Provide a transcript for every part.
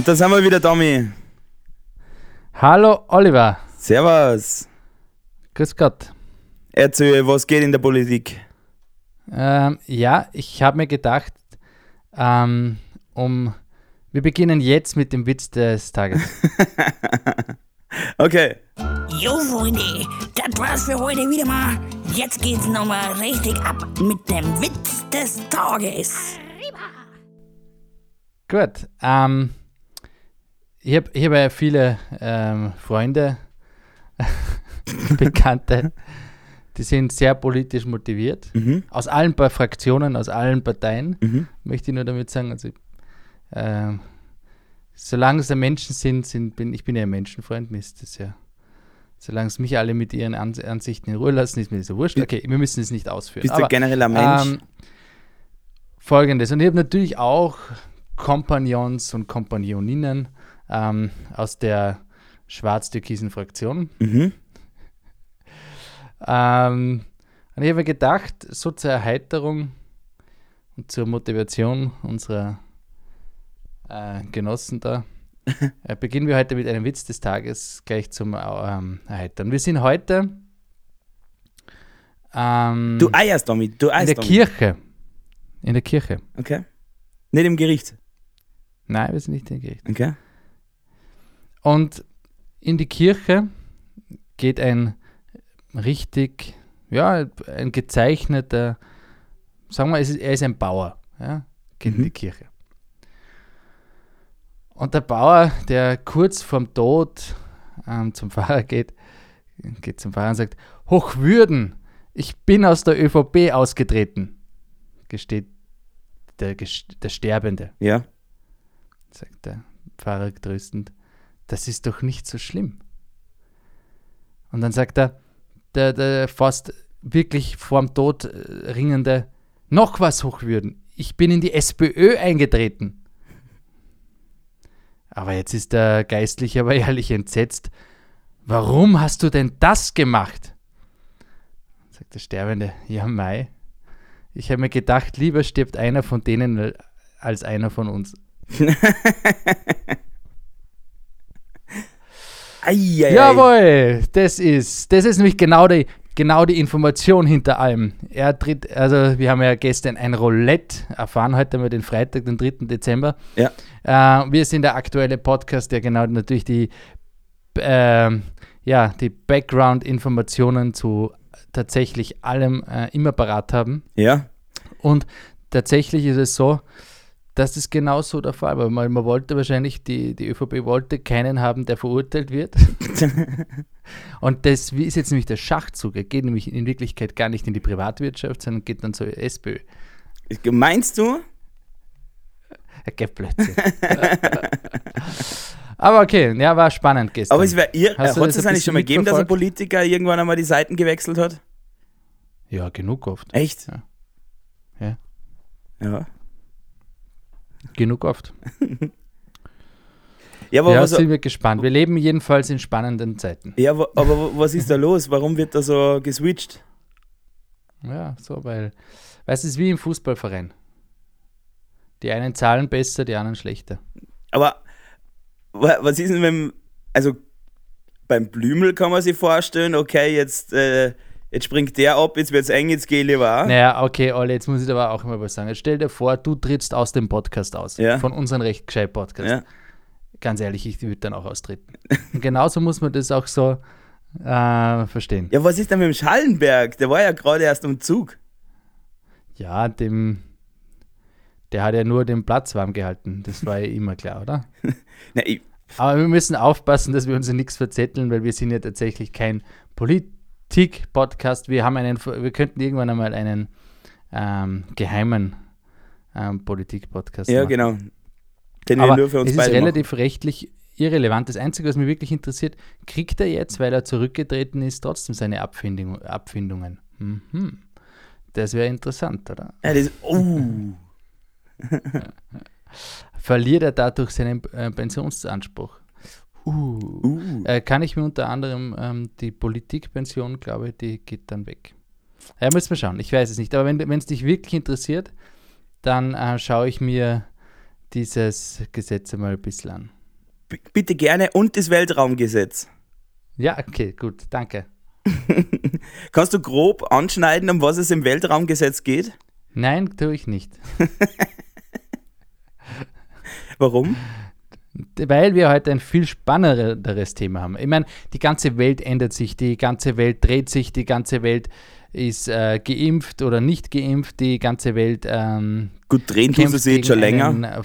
Und da sind wir wieder, Tommy. Hallo Oliver. Servus. Grüß Gott. Erzähl, was geht in der Politik? Ähm, ja, ich habe mir gedacht, ähm, um wir beginnen jetzt mit dem Witz des Tages. okay. Jo, Freunde, das war's für heute wieder mal. Jetzt geht's nochmal richtig ab mit dem Witz des Tages. Gut. Ähm, ich habe hab ja viele ähm, Freunde, Bekannte, die sind sehr politisch motiviert. Mhm. Aus allen Fraktionen, aus allen Parteien, Mhm. möchte ich nur damit sagen. Also, ähm, solange es ja Menschen sind, sind bin, ich bin ja ein Menschenfreund, mir ist das ja. Solange es mich alle mit ihren Ans Ansichten in Ruhe lassen, ist mir das ja wurscht. Okay, wir müssen es nicht ausführen. Bist du Aber, generell ein Mensch? ähm, Folgendes. Und ich habe natürlich auch Kompagnons und Kompagnoninnen ähm, aus der schwarz-türkisen Fraktion. mhm. Ähm, und ich habe mir gedacht, so zur Erheiterung und zur Motivation unserer äh, Genossen da, äh, beginnen wir heute mit einem Witz des Tages gleich zum ähm, Erheitern. Wir sind heute ähm, Du eierst damit. Du in eierst der damit. Kirche. In der Kirche. Okay. Nicht im Gericht. Nein, wir sind nicht in der Kirche. Okay. Und in die Kirche geht ein richtig, ja, ein gezeichneter, sagen wir, es ist, er ist ein Bauer, ja, geht in Mhm. die Kirche. Und der Bauer, der kurz vorm Tod ähm, zum Pfarrer geht, geht zum Pfarrer und sagt, Hochwürden, ich bin aus der ÖVP ausgetreten, gesteht der, der Sterbende Ja. sagt der Pfarrer tröstend, das ist doch nicht so schlimm. Und dann sagt er, der, der fast wirklich vorm Tod äh, ringende, noch was hochwürden, ich bin in die SPÖ eingetreten. Aber jetzt ist der Geistliche aber ehrlich entsetzt. Warum hast du denn das gemacht? Sagt der Sterbende, ja Mai, ich habe mir gedacht, lieber stirbt einer von denen als einer von uns. Eieiei. Jawohl, das ist, das ist nämlich genau die, genau die Information hinter allem. Er tritt, also wir haben ja gestern ein Roulette erfahren, heute haben wir den Freitag, den 3. Dezember. Ja. Äh, wir sind der aktuelle Podcast, der genau natürlich die, ähm, ja, die Background-Informationen zu tatsächlich allem äh, immer parat haben. Ja. Und tatsächlich ist es so, dass es genau so der Fall war. Man, man wollte wahrscheinlich, die, die ÖVP wollte keinen haben, der verurteilt wird. Und das ist jetzt nämlich der Schachzug. Er geht nämlich in Wirklichkeit gar nicht in die Privatwirtschaft, sondern geht dann zur SPÖ. Meinst du? Er geht plötzlich. Aber okay, ja, war spannend gestern. Aber es wäre ihr. Du Hat das es eigentlich schon mal gegeben, dass ein? Politiker irgendwann einmal die Seiten gewechselt hat? ja, genug oft. Echt? Ja. Ja. Ja. Genug oft. Ja, aber, ja, was, sind wir gespannt. Wir leben jedenfalls in spannenden Zeiten. ja, aber, aber was ist da los? Warum wird da so geswitcht? Ja, so, weil, weißt du, es ist wie im Fußballverein. Die einen zahlen besser, die anderen schlechter. Aber wa- was ist denn, wenn. Also beim Blümel kann man sich vorstellen, okay, jetzt, äh, jetzt springt der ab, jetzt wird es eng, jetzt gehe ich lieber. Naja, okay, Olli, jetzt muss ich aber auch mal was sagen. Jetzt stell dir vor, du trittst aus dem Podcast aus. Ja. Von unserem recht gescheit Podcast. Ja. Ganz ehrlich, ich würde dann auch austreten. Und genauso muss man das auch so äh, verstehen. ja, was ist denn mit dem Schallenberg? Der war ja gerade erst am Zug. Ja, dem. Der hat ja nur den Platz warm gehalten. Das war ja immer klar, oder? Na, Aber wir müssen aufpassen, dass wir uns in nichts verzetteln, weil wir sind ja tatsächlich kein Politik-Podcast. Wir haben einen, wir könnten irgendwann einmal einen ähm, geheimen ähm, Politik-Podcast ja, machen. genau. Den Aber wir nur für uns es ist relativ rechtlich irrelevant. Das Einzige, was mich wirklich interessiert, kriegt er jetzt, weil er zurückgetreten ist, trotzdem seine Abfindung, Abfindungen? Mhm. Das wäre interessant, oder? machen. Ja, das, oh. Verliert er dadurch seinen äh, Pensionsanspruch? Uh. Uh. Äh, kann ich mir unter anderem ähm, die Politikpension, glaube ich, die geht dann weg. Ja, müssen wir schauen. Ich weiß es nicht. Aber wenn es dich wirklich interessiert, dann äh, schaue ich mir dieses Gesetz einmal ein bisschen an. B bitte gerne und das Weltraumgesetz. Ja, okay, gut, danke. Kannst du grob anschneiden, um was es im Weltraumgesetz geht? Nein, tue ich nicht. Warum? Weil wir heute ein viel spannenderes Thema haben. Ich meine, die ganze Welt ändert sich, die ganze Welt dreht sich, die ganze Welt ist äh, geimpft oder nicht geimpft, die ganze Welt ähm, Gut, drehen du sie jetzt schon länger. einen, äh,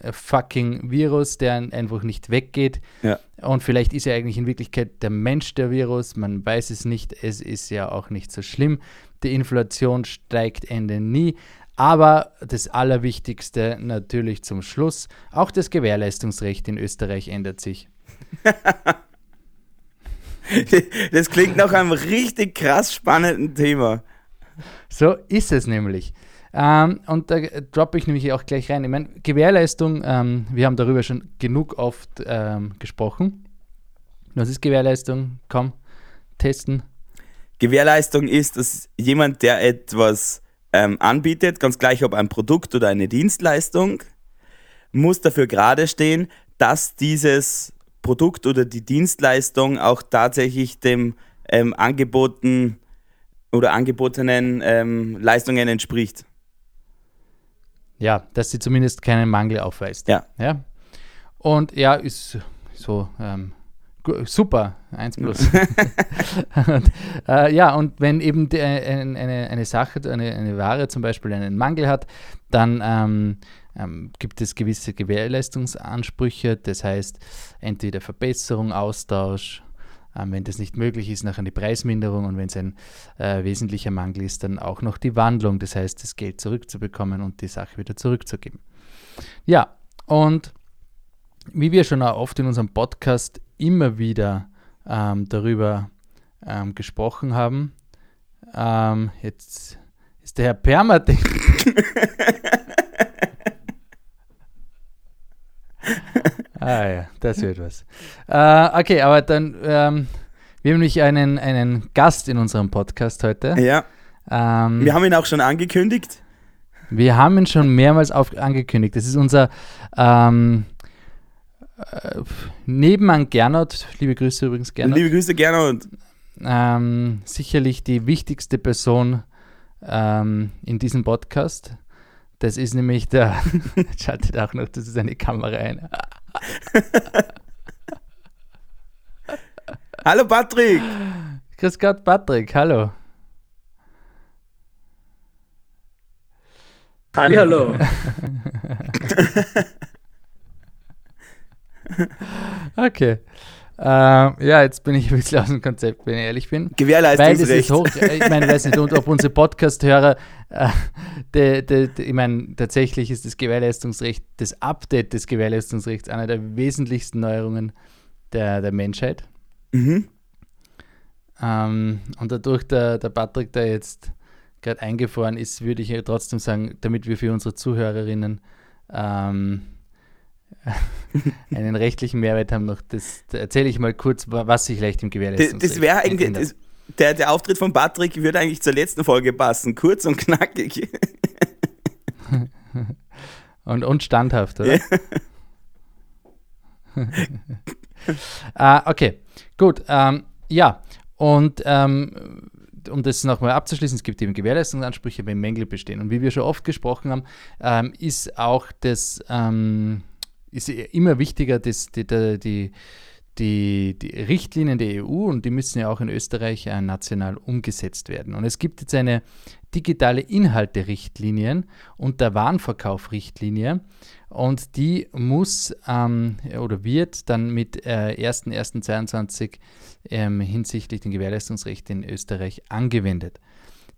äh, fucking Virus, der ein- einfach nicht weggeht. Ja. Und vielleicht ist ja eigentlich in Wirklichkeit der Mensch der Virus, man weiß es nicht, es ist ja auch nicht so schlimm. Die Inflation steigt Ende nie. Aber das Allerwichtigste natürlich zum Schluss, auch das Gewährleistungsrecht in Österreich ändert sich. Das klingt nach einem richtig krass spannenden Thema. So ist es nämlich. Ähm, und da droppe ich nämlich auch gleich rein. Ich meine, Gewährleistung, ähm, wir haben darüber schon genug oft ähm, gesprochen. Was ist Gewährleistung? Komm, testen. Gewährleistung ist, dass jemand, der etwas ähm, anbietet, ganz gleich ob ein Produkt oder eine Dienstleistung, muss dafür gerade stehen, dass dieses Produkt oder die Dienstleistung auch tatsächlich dem ähm, angeboten oder angebotenen ähm, Leistungen entspricht. Ja, dass sie zumindest keinen Mangel aufweist. Ja. ja? Und ja, ist so ähm, super, 1 plus. und, äh, ja, und wenn eben die, äh, ein- eine, eine Sache, eine, eine Ware zum Beispiel einen Mangel hat, dann ähm, ähm, gibt es gewisse Gewährleistungsansprüche, das heißt entweder Verbesserung, Austausch, ähm, wenn das nicht möglich ist, nachher die Preisminderung und wenn es ein äh, wesentlicher Mangel ist, dann auch noch die Wandlung, das heißt das Geld zurückzubekommen und die Sache wieder zurückzugeben. Ja, und wie wir schon auch oft in unserem Podcast immer wieder ähm, darüber ähm, gesprochen haben, ähm, jetzt ist der Herr Permatin. ah ja, das wird was. Äh, okay, aber dann, ähm, wir haben nämlich einen, einen Gast in unserem Podcast heute. Ja, Ähm, wir haben ihn auch schon angekündigt. wir haben ihn schon mehrmals auf, angekündigt. Das ist unser ähm, äh, Nebenmann Gernot. Liebe Grüße übrigens, Gernot. Liebe Grüße gerne und ähm, sicherlich die wichtigste Person ähm, in diesem Podcast. Das ist nämlich der, Jetzt schaltet auch noch, das ist eine Kamera ein. Hallo Patrick! Grüß Gott, Patrick, hallo. Hallo. Okay. Ähm, ja, jetzt bin ich ein bisschen aus dem Konzept, wenn ich ehrlich bin. Weil das Gewährleistungsrecht. ist hoch, äh, ich meine, weiß nicht, und ob unsere Podcast-Hörer, äh, de, de, de, ich meine, tatsächlich ist das Gewährleistungsrecht, das Update des Gewährleistungsrechts eine der wesentlichsten Neuerungen der, der Menschheit. Mhm. Ähm, und dadurch der, der Patrick da jetzt gerade eingefahren ist, würde ich ja trotzdem sagen, damit wir für unsere Zuhörerinnen ähm, einen rechtlichen Mehrwert haben, noch das, da erzähle ich mal kurz, wa- was sich leicht im Das, Gewährleistungsrecht das wäre eigentlich, das, der, der Auftritt von Patrick würde eigentlich zur letzten Folge passen. Kurz und knackig. Und, und standhaft, oder? ah, okay, gut. Ähm, ja, und ähm, um das nochmal abzuschließen, es gibt eben Gewährleistungsansprüche, wenn Mängel bestehen. Und wie wir schon oft gesprochen haben, ähm, ist auch das, ähm, ist immer wichtiger, dass die, die, die, die, Richtlinien der EU und die müssen ja auch in Österreich äh, national umgesetzt werden. Und es gibt jetzt eine digitale Inhalte-Richtlinien und der Warenverkauf-Richtlinie und die muss ähm, oder wird dann mit äh, 1.1.22 ähm, hinsichtlich den Gewährleistungsrecht in Österreich angewendet.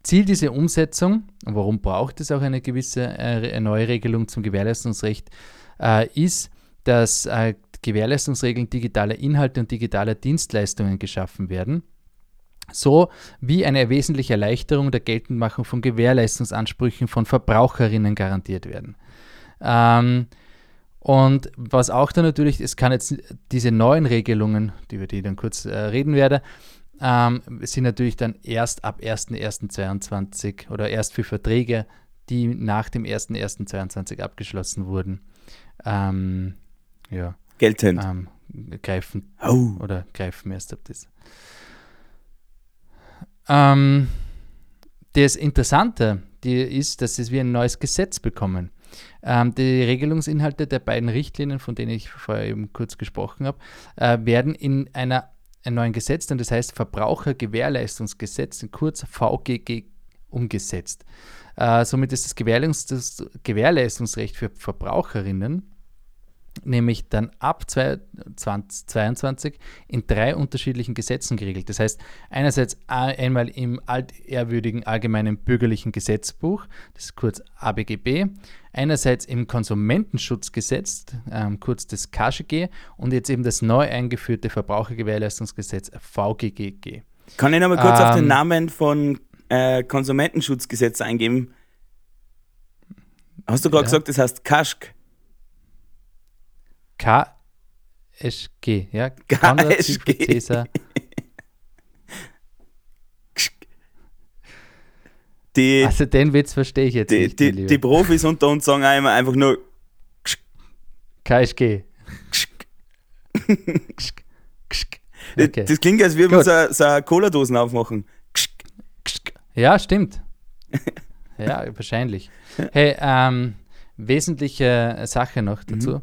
Ziel dieser Umsetzung, und warum braucht es auch eine gewisse äh, Neuregelung zum Gewährleistungsrecht, äh, ist, dass äh, Gewährleistungsregeln digitaler Inhalte und digitaler Dienstleistungen geschaffen werden, so wie eine wesentliche Erleichterung der Geltendmachung von Gewährleistungsansprüchen von Verbraucherinnen garantiert werden. Ähm, und was auch dann natürlich, es kann jetzt diese neuen Regelungen, über die ich dann kurz äh, reden werde, ähm, sind natürlich dann erst ab 1.1.22 oder erst für Verträge, die nach dem 1.1.22 abgeschlossen wurden, ähm, ja, Geltend. ähm, greifen Oh. oder greifen erst ab das. Ähm, das Interessante die ist, dass wir ein neues Gesetz bekommen. Ähm, die Regelungsinhalte der beiden Richtlinien, von denen ich vorher eben kurz gesprochen habe, äh, werden in einer ein neuen Gesetz, denn das heißt Verbrauchergewährleistungsgesetz, in kurz VGG, umgesetzt. Äh, somit ist das, Gewährleistungs das Gewährleistungsrecht für Verbraucherinnen nämlich dann ab 2022 in drei unterschiedlichen Gesetzen geregelt. Das heißt, einerseits einmal im altehrwürdigen allgemeinen bürgerlichen Gesetzbuch, das ist kurz ABGB, einerseits im Konsumentenschutzgesetz, ähm, kurz das KSchG, und jetzt eben das neu eingeführte Verbrauchergewährleistungsgesetz VGGG. Kann ich nochmal kurz auf den Ähm, Namen von äh, Konsumentenschutzgesetz eingeben? Hast du gerade Ja. gesagt, das heißt Kaschk? KSG, ja? KSG. Die, Also den Witz verstehe ich jetzt die, nicht. die, die Profis unter uns sagen auch immer einfach nur KSG. Okay. Das klingt, als würden wir so, so eine Cola-Dosen aufmachen. Ja, stimmt. ja, wahrscheinlich. Hey, ähm, wesentliche Sache noch dazu.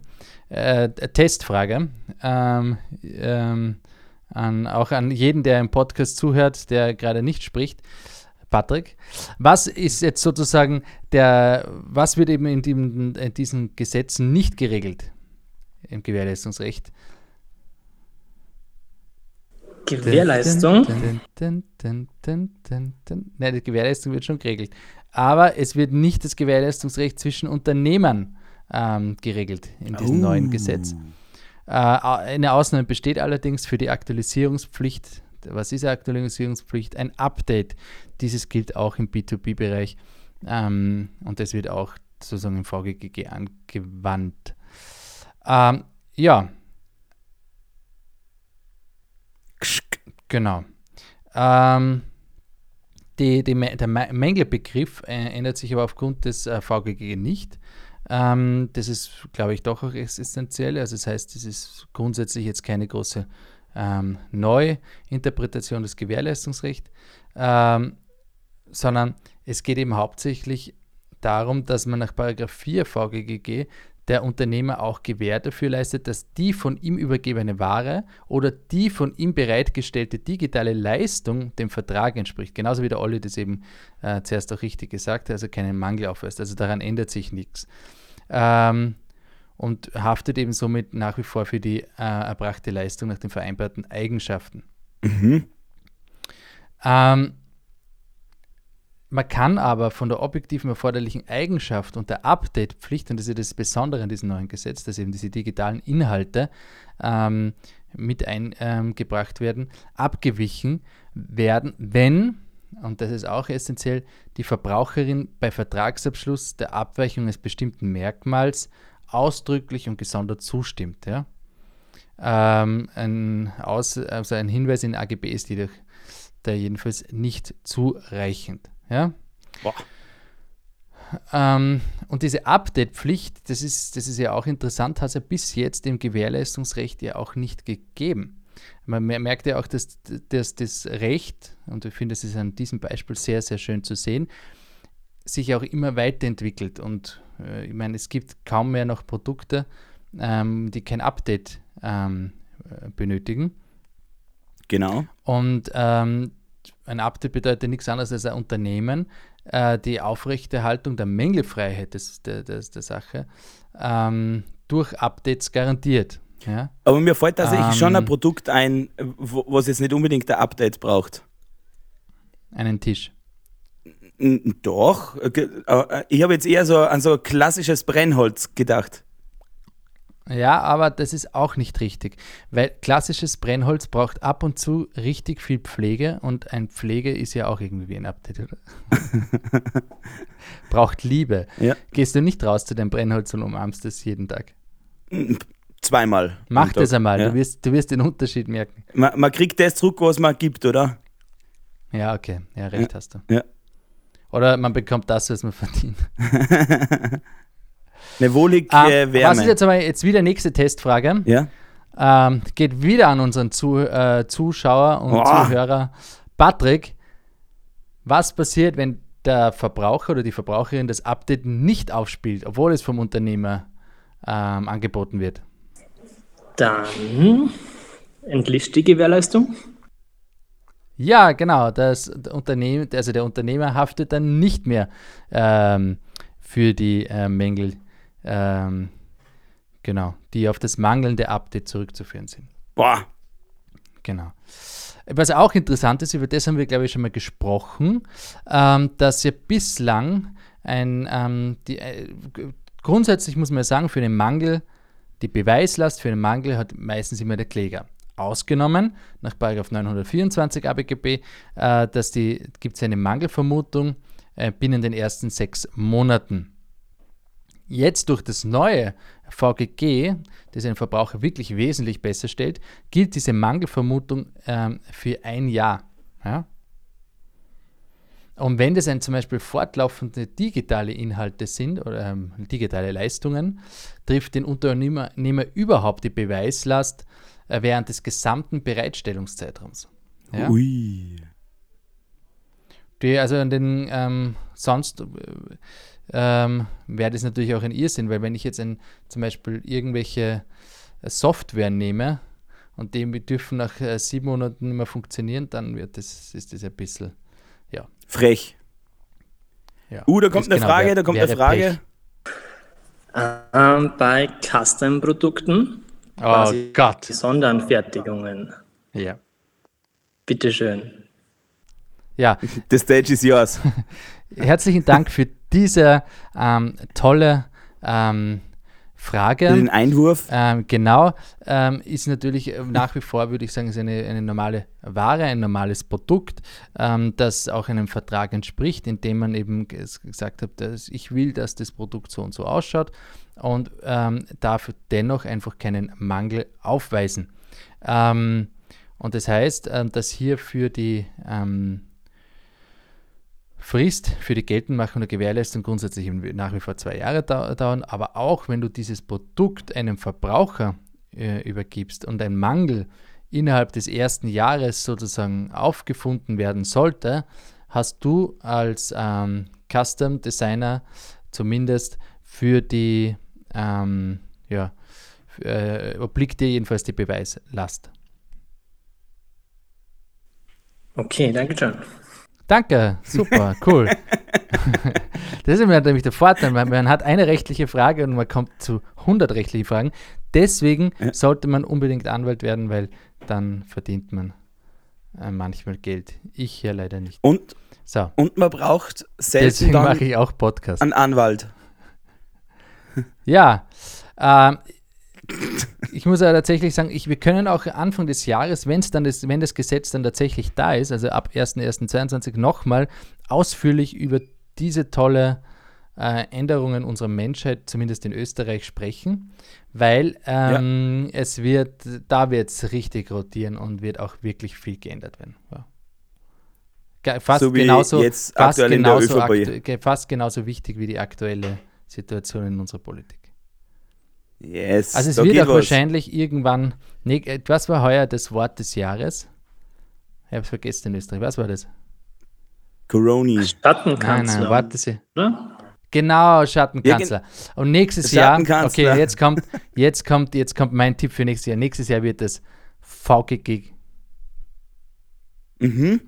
Äh, Testfrage. Ähm, ähm, an, auch an jeden, der im Podcast zuhört, der gerade nicht spricht. Patrick, was ist jetzt sozusagen der, was wird eben in, dem, in diesen Gesetzen nicht geregelt im Gewährleistungsrecht? Gewährleistung. Dun, dun, dun. Nein, die Gewährleistung wird schon geregelt. Aber es wird nicht das Gewährleistungsrecht zwischen Unternehmern ähm, geregelt in diesem Oh. neuen Gesetz. Äh, eine Ausnahme besteht allerdings für die Aktualisierungspflicht. Was ist eine Aktualisierungspflicht? Ein Update. Dieses gilt auch im B2B-Bereich ähm, und das wird auch sozusagen im VGGG angewandt. Ähm, ja, Kschk. Genau. Ähm, die, die, der Mä- Mängelbegriff äh, ändert sich aber aufgrund des äh, VGG nicht. Ähm, das ist, glaube ich, doch auch essentiell. Also das heißt, es ist grundsätzlich jetzt keine große ähm, Neuinterpretation des Gewährleistungsrechts, ähm, sondern es geht eben hauptsächlich darum, dass man nach Paragraph 4 VGGG der Unternehmer auch Gewähr dafür leistet, dass die von ihm übergebene Ware oder die von ihm bereitgestellte digitale Leistung dem Vertrag entspricht. Genauso wie der Olli das eben äh, zuerst auch richtig gesagt hat, also keinen Mangel aufweist. Also daran ändert sich nichts. Ähm, und haftet eben somit nach wie vor für die äh, erbrachte Leistung nach den vereinbarten Eigenschaften. Mhm. Ähm, man kann aber von der objektiven erforderlichen Eigenschaft und der Update-Pflicht, und das ist ja das Besondere an diesem neuen Gesetz, dass eben diese digitalen Inhalte ähm, mit eingebracht werden, abgewichen werden, wenn, und das ist auch essentiell, die Verbraucherin bei Vertragsabschluss der Abweichung eines bestimmten Merkmals ausdrücklich und gesondert zustimmt. Ja? Ähm, ein, Aus, also ein Hinweis in AGB ist jedoch da jedenfalls nicht zureichend. Ja? Boah. Ähm, und diese Update-Pflicht, das ist, das ist ja auch interessant, hat es ja bis jetzt im Gewährleistungsrecht ja auch nicht gegeben. Man mer- merkt ja auch, dass, dass das Recht, und ich finde, es ist an diesem Beispiel sehr, sehr schön zu sehen, sich auch immer weiterentwickelt. Und äh, ich meine, es gibt kaum mehr noch Produkte, ähm, die kein Update ähm, äh, benötigen. Genau. Und ähm, ein Update bedeutet nichts anderes als ein Unternehmen, äh, die Aufrechterhaltung der Mängelfreiheit des, der, des, der Sache ähm, durch Updates garantiert. Ja? Aber mir fällt tatsächlich schon ein Ähm. Produkt ein, was jetzt nicht unbedingt ein Update braucht. Einen Tisch. Doch. äh, äh, Ich habe jetzt eher so an so ein klassisches Brennholz gedacht. Ja, aber das ist auch nicht richtig, weil klassisches Brennholz braucht ab und zu richtig viel Pflege und ein Pflege ist ja auch irgendwie wie ein Update, oder? braucht Liebe. Ja. Gehst du nicht raus zu deinem Brennholz und umarmst es jeden Tag? Zweimal. Mach Tag. das einmal, Ja. du, wirst, du wirst den Unterschied merken. Man, man kriegt das zurück, was man gibt, oder? Ja, okay. Ja, recht hast du. Ja. Oder man bekommt das, was man verdient. Eine wohlige Ähm, Wärme. was ist jetzt aber jetzt wieder nächste Testfrage? ja? Ähm, geht wieder an unseren Zu äh, Zuschauer und Boah. Zuhörer. Patrick, was passiert, wenn der Verbraucher oder die Verbraucherin das Update nicht aufspielt, obwohl es vom Unternehmer ähm, angeboten wird? Dann entlischt die Gewährleistung. Ja, genau. Das Unternehmen, also der Unternehmer haftet dann nicht mehr ähm, für die äh, Mängel, ähm, genau, die auf das mangelnde Update zurückzuführen sind. Boah. Genau. Was auch interessant ist, über das haben wir, glaube ich, schon mal gesprochen, ähm, dass ja bislang ein, ähm, die, äh, grundsätzlich muss man ja sagen, für den Mangel, die Beweislast für den Mangel hat meistens immer der Kläger. Ausgenommen, nach § 924 ABGB, äh, dass die, gibt es eine Mangelvermutung äh, binnen den ersten sechs Monaten. Jetzt durch das neue VGG, das den Verbraucher wirklich wesentlich besser stellt, gilt diese Mangelvermutung ähm, für ein Jahr. Ja? Und wenn das ein zum Beispiel fortlaufende digitale Inhalte sind oder ähm, digitale Leistungen, trifft den Unternehmer Nehmer überhaupt die Beweislast äh, während des gesamten Bereitstellungszeitraums. Ja? Ui. Die, also an den ähm, sonst äh, ähm, wäre das natürlich auch ein Irrsinn, weil wenn ich jetzt ein, zum Beispiel irgendwelche äh, Software nehme und die dürfen nach äh, sieben Monaten nicht mehr funktionieren, dann wird das, ist das ein bisschen, ja. Frech. ja Uh, da kommt Das eine genau Frage, wär- da kommt eine Frage. Ähm, bei Custom-Produkten. Oh Gott. Sonderanfertigungen. Ja. Bitteschön. ja, The stage is yours. herzlichen Dank für diese ähm, tolle ähm, Frage. Den Einwurf. Ähm, genau, ähm, ist natürlich äh, nach wie vor, würde ich sagen, ist eine, eine normale Ware, ein normales Produkt, ähm, das auch einem Vertrag entspricht, in dem man eben ges- gesagt hat, dass ich will, dass das Produkt so und so ausschaut und ähm, darf dennoch einfach keinen Mangel aufweisen. Ähm, und das heißt, ähm, dass hier für die Frist für die Geltendmachung der Gewährleistung grundsätzlich nach wie vor zwei Jahre dau dauern, aber auch wenn du dieses Produkt einem Verbraucher äh, übergibst und ein Mangel innerhalb des ersten Jahres sozusagen aufgefunden werden sollte, hast du als ähm, Custom Designer zumindest für die, ähm, ja, äh, obliegt dir jedenfalls die Beweislast. Okay, danke schön. Danke, super, cool. das ist immer nämlich der Vorteil, man, man hat eine rechtliche Frage und man kommt zu 100 rechtlichen Fragen. Deswegen sollte man unbedingt Anwalt werden, weil dann verdient man äh, manchmal Geld. Ich ja leider nicht. Und, So, und man braucht selten deswegen mache ich auch Podcast. einen Anwalt. Ja, ähm, ich muss ja tatsächlich sagen, ich, wir können auch Anfang des Jahres, wenn's dann das, wenn das Gesetz dann tatsächlich da ist, also ab 1.1.22 nochmal ausführlich über diese tolle äh, Änderungen unserer Menschheit, zumindest in Österreich, sprechen, weil ähm, es wird, da wird es richtig rotieren und wird auch wirklich viel geändert werden. Ja. Fast, So genauso, fast, genauso fast genauso wichtig wie die aktuelle Situation in unserer Politik. Yes. Also es da wird geht auch was. wahrscheinlich irgendwann, nee, äh, was war heuer das Wort des Jahres? Ich habe es vergessen in Österreich. Was war das? Coroni. Nein, Schattenkanzler. nein, warte Sie. oder? Genau, Schattenkanzler. Und nächstes Jahr, okay, Schattenkanzler. jetzt kommt, jetzt kommt, jetzt kommt mein Tipp für nächstes Jahr. Nächstes Jahr wird das VGG Mhm.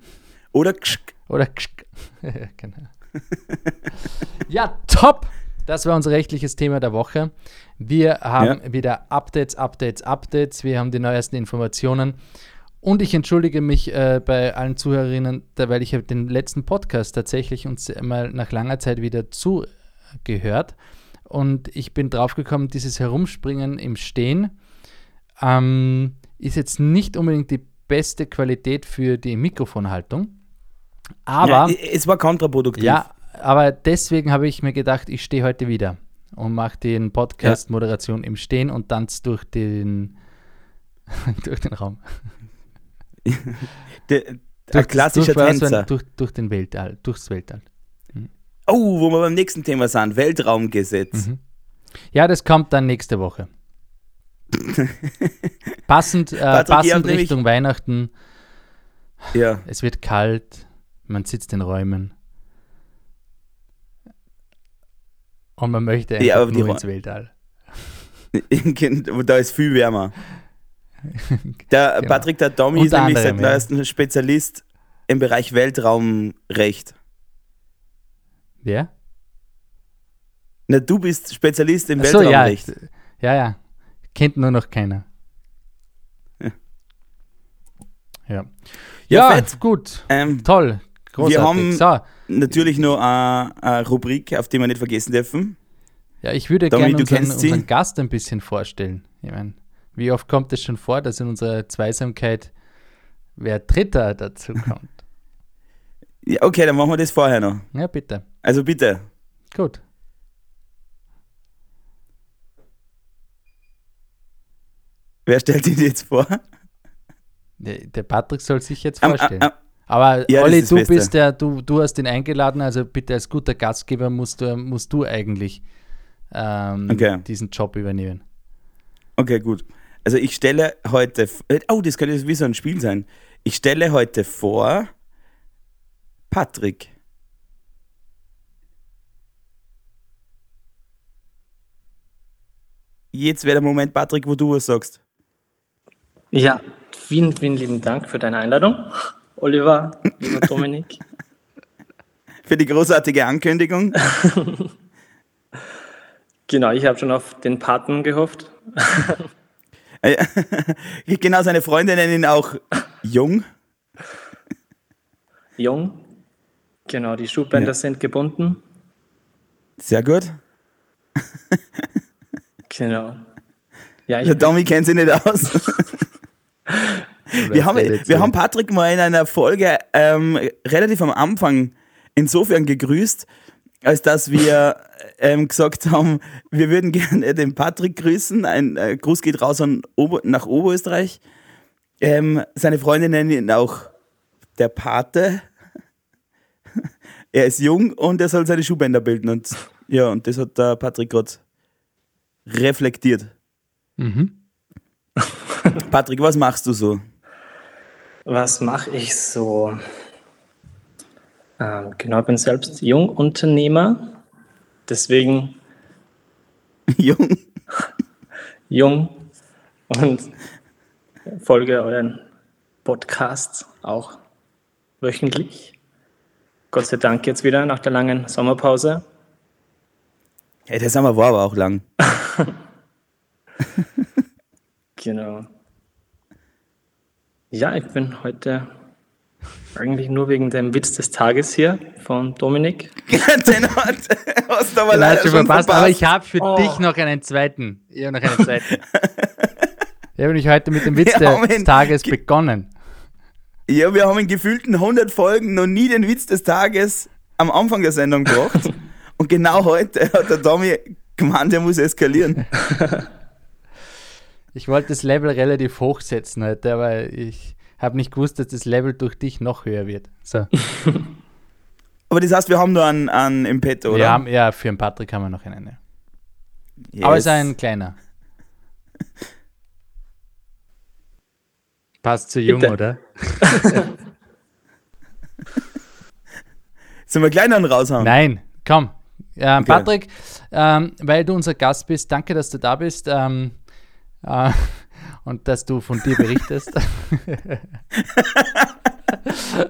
Oder kschk. oder Kschk. genau. ja, top! Das war unser rechtliches Thema der Woche. Wir haben wieder Updates, Updates, Updates. Wir haben die neuesten Informationen. Und ich entschuldige mich äh, bei allen Zuhörerinnen, weil ich habe den letzten Podcast tatsächlich uns mal nach langer Zeit wieder zugehört. Und ich bin draufgekommen, dieses Herumspringen im Stehen ähm, ist jetzt nicht unbedingt die beste Qualität für die Mikrofonhaltung. Aber ja, es war kontraproduktiv. ja, aber deswegen habe ich mir gedacht, ich stehe heute wieder und mache den Podcast-Moderation im Stehen und tanze durch den, durch den Raum. Ein Durch, klassischer durch, Tänzer. durch, durch den Weltall, durchs Weltall. Oh, wo wir beim nächsten Thema sind. Weltraumgesetz. Mhm. Ja, das kommt dann nächste Woche. passend äh, Patrick, passend Richtung Weihnachten. Ja. Es wird kalt, man sitzt in Räumen. Und man möchte einfach Ja, nur ins Weltall. da ist viel wärmer. Der Genau. Patrick, der Tommy ist nämlich seit anderem, ja. neuestem Spezialist im Bereich Weltraumrecht. Ja? Na, du bist Spezialist im so, ja. Weltraumrecht. Ja, ja. Kennt nur noch keiner. Ja. Ja. Ja, Ja, gut. Ähm, Toll. Großartig. haben- so, natürlich nur eine, eine Rubrik, auf die wir nicht vergessen dürfen. ja, ich würde gerne unseren, unseren Gast ein bisschen vorstellen. Ich meine, wie oft kommt es schon vor, dass in unserer Zweisamkeit wer Dritter dazu kommt? Ja, okay, dann machen wir das vorher noch. ja, bitte. Also bitte. Gut. Wer stellt ihn jetzt vor? Der Patrick soll sich jetzt Am- vorstellen. am- Aber Ja, Olli, du Beste. bist der, du, du hast ihn eingeladen, also bitte als guter Gastgeber musst du, musst du eigentlich ähm, Okay. diesen Job übernehmen. Okay, gut. Also ich stelle heute. f- Oh, das könnte jetzt wie so ein Spiel sein. Ich stelle heute vor Patrick. Jetzt wäre der Moment, Patrick, wo du was sagst. Ja, vielen, vielen lieben Dank für deine Einladung. Oliver, lieber Dominik. Für die großartige Ankündigung. Genau, ich habe schon auf den Paten gehofft. Genau, seine Freunde nennen ihn auch Jung. Jung. Genau, die Schuhbänder Ja. sind gebunden. Sehr gut. Genau. Ja, ich Der Tommy kennt sich nicht aus. Wir haben, wir haben Patrick mal in einer Folge ähm, relativ am Anfang insofern gegrüßt, als dass wir ähm, gesagt haben, wir würden gerne den Patrick grüßen. Ein äh, Gruß geht raus an Ober nach Oberösterreich. Ähm, seine Freunde nennen ihn auch der Pate. er ist jung und er soll seine Schuhbänder bilden. Und ja, und das hat der Patrick gerade reflektiert. Mhm. Patrick, was machst du so? Was mache ich so? Ähm, genau, ich bin selbst Jungunternehmer. Deswegen jung? jung und folge euren Podcast auch wöchentlich. Gott sei Dank jetzt wieder nach der langen Sommerpause. Ja, der Sommer war aber auch lang. Genau. Ja, ich bin heute eigentlich nur wegen dem Witz des Tages hier von Dominik. Den hat, hast du aber Den leider hast schon verpasst, verpasst. aber ich habe für Oh. dich noch einen zweiten. Ich habe noch einen zweiten. ich habe nämlich heute mit dem Witz Wir des Tages ge- begonnen. ja, wir haben in gefühlten 100 Folgen noch nie den Witz des Tages am Anfang der Sendung gebracht. Und genau heute hat der Tommy gemeint, er muss eskalieren. Ich wollte das Level relativ hoch setzen heute, aber ich habe nicht gewusst, dass das Level durch dich noch höher wird. So. Aber das heißt, wir haben nur einen, einen im Petto, oder? Wir haben, ja, für den Patrick haben wir noch einen. yes. Aber es ist ein kleiner. Passt zu jung, Bitte. oder? Sollen wir einen raushauen? Nein, komm. Ähm, Okay. Patrick, ähm, weil du unser Gast bist, danke, dass du da bist ähm, äh, und dass du von dir berichtest.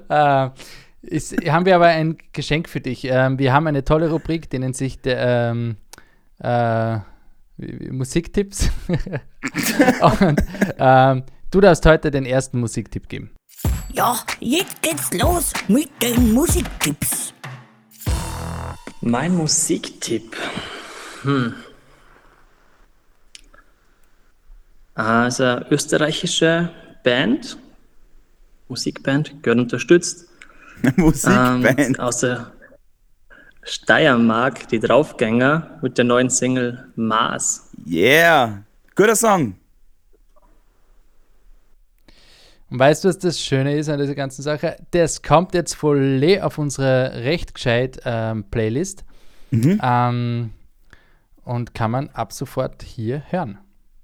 äh, ist, haben wir aber ein Geschenk für dich. Ähm, wir haben eine tolle Rubrik, die nennt sich der, ähm, äh, Musiktipps. und ähm, du darfst heute den ersten Musiktipp geben. Ja, jetzt geht's los mit den Musiktipps. Mein Musiktipp. Hm. Also eine österreichische Band, Musikband, gehört unterstützt. Musikband. Ähm, aus der Steiermark, die Draufgänger, mit der neuen Single Mars. Yeah. Guter Song. Und weißt du, was das Schöne ist an dieser ganzen Sache? Das kommt jetzt voll auf unsere recht gescheit ähm, Playlist. Ähm, und kann man ab sofort hier hören.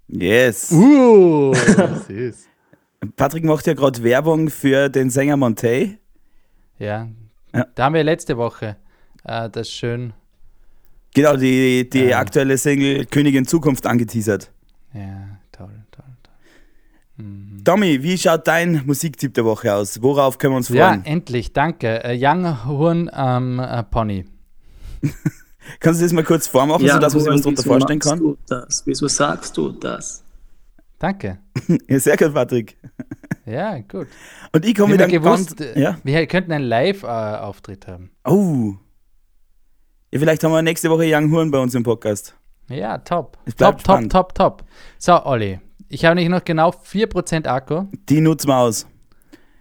Yes. Uh. Patrick macht ja gerade Werbung für den Sänger Montey. Ja. Ja. da haben wir letzte Woche äh, das schön, Genau, die, die Ja. aktuelle Single Königin Zukunft angeteasert. ja, toll, toll, toll. Mhm. Tommy, wie schaut dein Musiktipp der Woche aus? Worauf können wir uns Ja, freuen? endlich, danke. Äh, Young Horn ähm, äh, Pony. Kannst du das mal kurz vormachen, sodass man sich was darunter wieso vorstellen kann? Du das? Wieso sagst du das? Danke. Ja, sehr gut, Patrick. Ja, gut. Und ich komme wieder gewusst, ganz, äh, ja. wir könnten einen Live-Auftritt haben. Oh. Ja, vielleicht haben wir nächste Woche Young Horn bei uns im Podcast. Ja, top. Es Top, top, top, top. So, Olli, ich habe nicht noch genau 4% Akku. Die nutzen wir aus.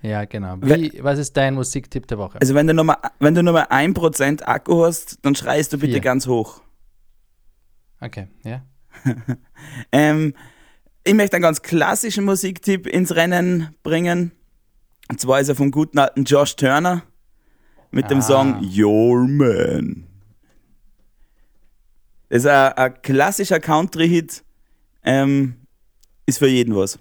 Ja, genau. Wie, was ist dein Musiktipp der Woche? Also wenn du nur mal, wenn du nur mal 1% Akku hast, dann schreist du bitte Vier. ganz hoch. Okay, ja. Ähm, ich möchte einen ganz klassischen Musiktipp ins Rennen bringen. Und zwar ist er vom guten alten Josh Turner mit dem Ah. Song Your Man. Das ist ein, ein klassischer Country-Hit. Ähm, ist für jeden was.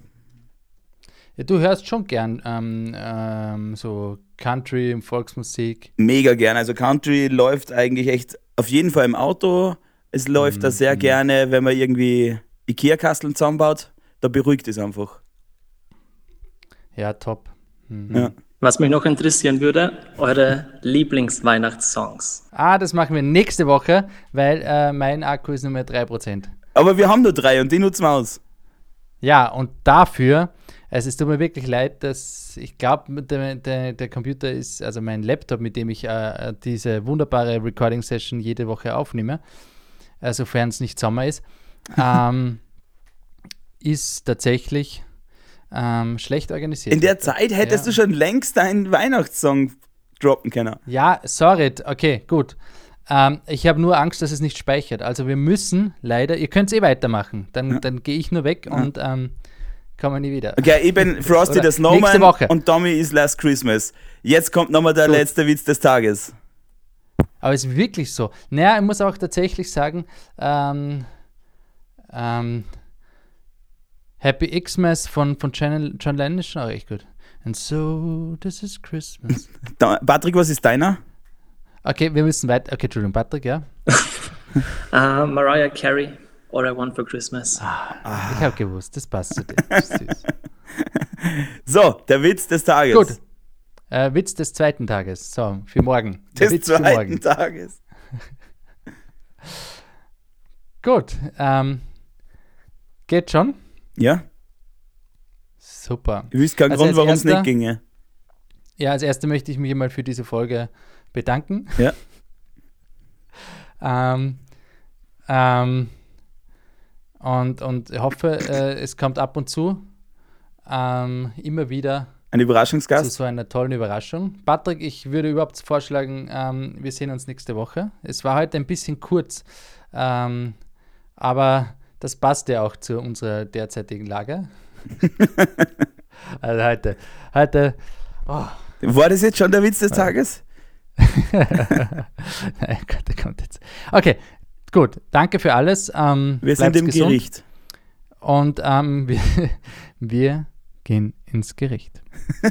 Ja. Du hörst schon gern ähm, ähm, so Country, Volksmusik. Mega gern. Also Country läuft eigentlich echt auf jeden Fall im Auto. Es läuft da Mhm. sehr gerne, wenn man irgendwie Ikea-Kasteln zusammenbaut. Da beruhigt es einfach. Ja, top. Mhm. Ja. Was mich noch interessieren würde, eure Lieblingsweihnachtssongs. Ah, das machen wir nächste Woche, weil äh, mein Akku ist nur mehr 3%. Aber wir haben nur drei und die nutzen wir aus. Ja, und dafür, also es tut mir wirklich leid, dass ich glaube, der, der, der Computer ist, also mein Laptop, mit dem ich äh, diese wunderbare Recording-Session jede Woche aufnehme, äh, sofern es nicht Sommer ist, ähm, ist tatsächlich ähm, schlecht organisiert. In der Zeit hättest Ja. du schon längst deinen Weihnachtssong droppen können. Ja, sorry, okay, gut. Ähm, ich habe nur Angst, dass es nicht speichert. Also wir müssen leider, ihr könnt es eh weitermachen. Dann, dann gehe ich nur weg und ähm, komme nie wieder. Okay, ich bin Frosty the Snowman und Tommy ist Last Christmas. Jetzt kommt nochmal der Gut. letzte Witz des Tages. Aber es ist wirklich so. Naja, ich muss auch tatsächlich sagen, ähm, ähm, Happy Xmas von, von John, John Lennon ist schon auch echt gut. And so, this is Christmas. Da, Patrick, was ist deiner? Okay, wir müssen weiter. Okay, Entschuldigung, Patrick, ja. Uh, Mariah Carey, All I Want for Christmas. Ich habe gewusst, das passt zu dir. So, der Witz des Tages. Gut. Äh, Witz des zweiten Tages. So, für morgen. Der Des Witz für zweiten morgen. Tages. Gut. Ähm, geht schon? Ja, Super. ich wüsste keinen Also Grund, warum es erster- nicht ginge. Ja, als erstes möchte ich mich mal für diese Folge bedanken. Ja. ähm, ähm, und, und ich hoffe, äh, es kommt ab und zu ähm, immer wieder Ein zu Überraschungsgast. so einer tollen Überraschung. Patrick, ich würde überhaupt vorschlagen, ähm, wir sehen uns nächste Woche. Es war heute ein bisschen kurz, ähm, aber das passt ja auch zu unserer derzeitigen Lage. also heute, heute, oh, War das jetzt schon der Witz des Tages? Nein, Gott, der kommt jetzt. Okay, gut. Danke für alles. Ähm, Wir sind im gesund. Gericht. Und ähm, wir, wir gehen ins Gericht.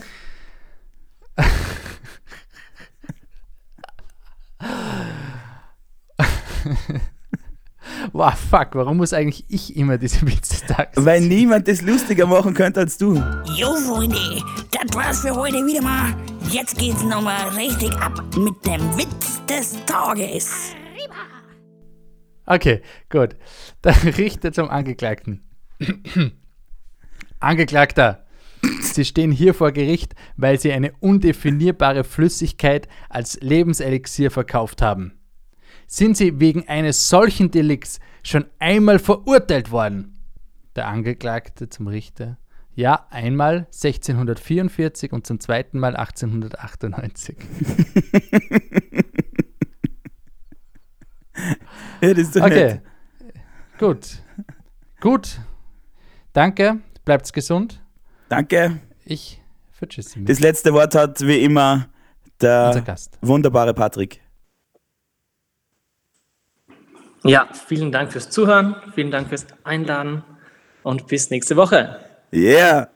wow, fuck, warum muss eigentlich ich immer diese Witz des Tages? Weil niemand das lustiger machen könnte als du. Jo, Freunde, das war's für heute wieder mal. Jetzt geht's nochmal richtig ab mit dem Witz des Tages. Okay, gut. Dann Richter zum Angeklagten. Angeklagter, Sie stehen hier vor Gericht, weil Sie eine undefinierbare Flüssigkeit als Lebenselixier verkauft haben. Sind Sie wegen eines solchen Delikts schon einmal verurteilt worden? Der Angeklagte zum Richter. Ja, einmal 1644 und zum zweiten Mal 1898. Ja, das ist doch Okay. nett. Gut. Gut. Danke. Bleibt's gesund. Danke. Ich vertschüsse mich. Das letzte Wort hat wie immer der Gast. wunderbare Patrick. Ja, vielen Dank fürs Zuhören, vielen Dank fürs Einladen und bis nächste Woche. Yeah.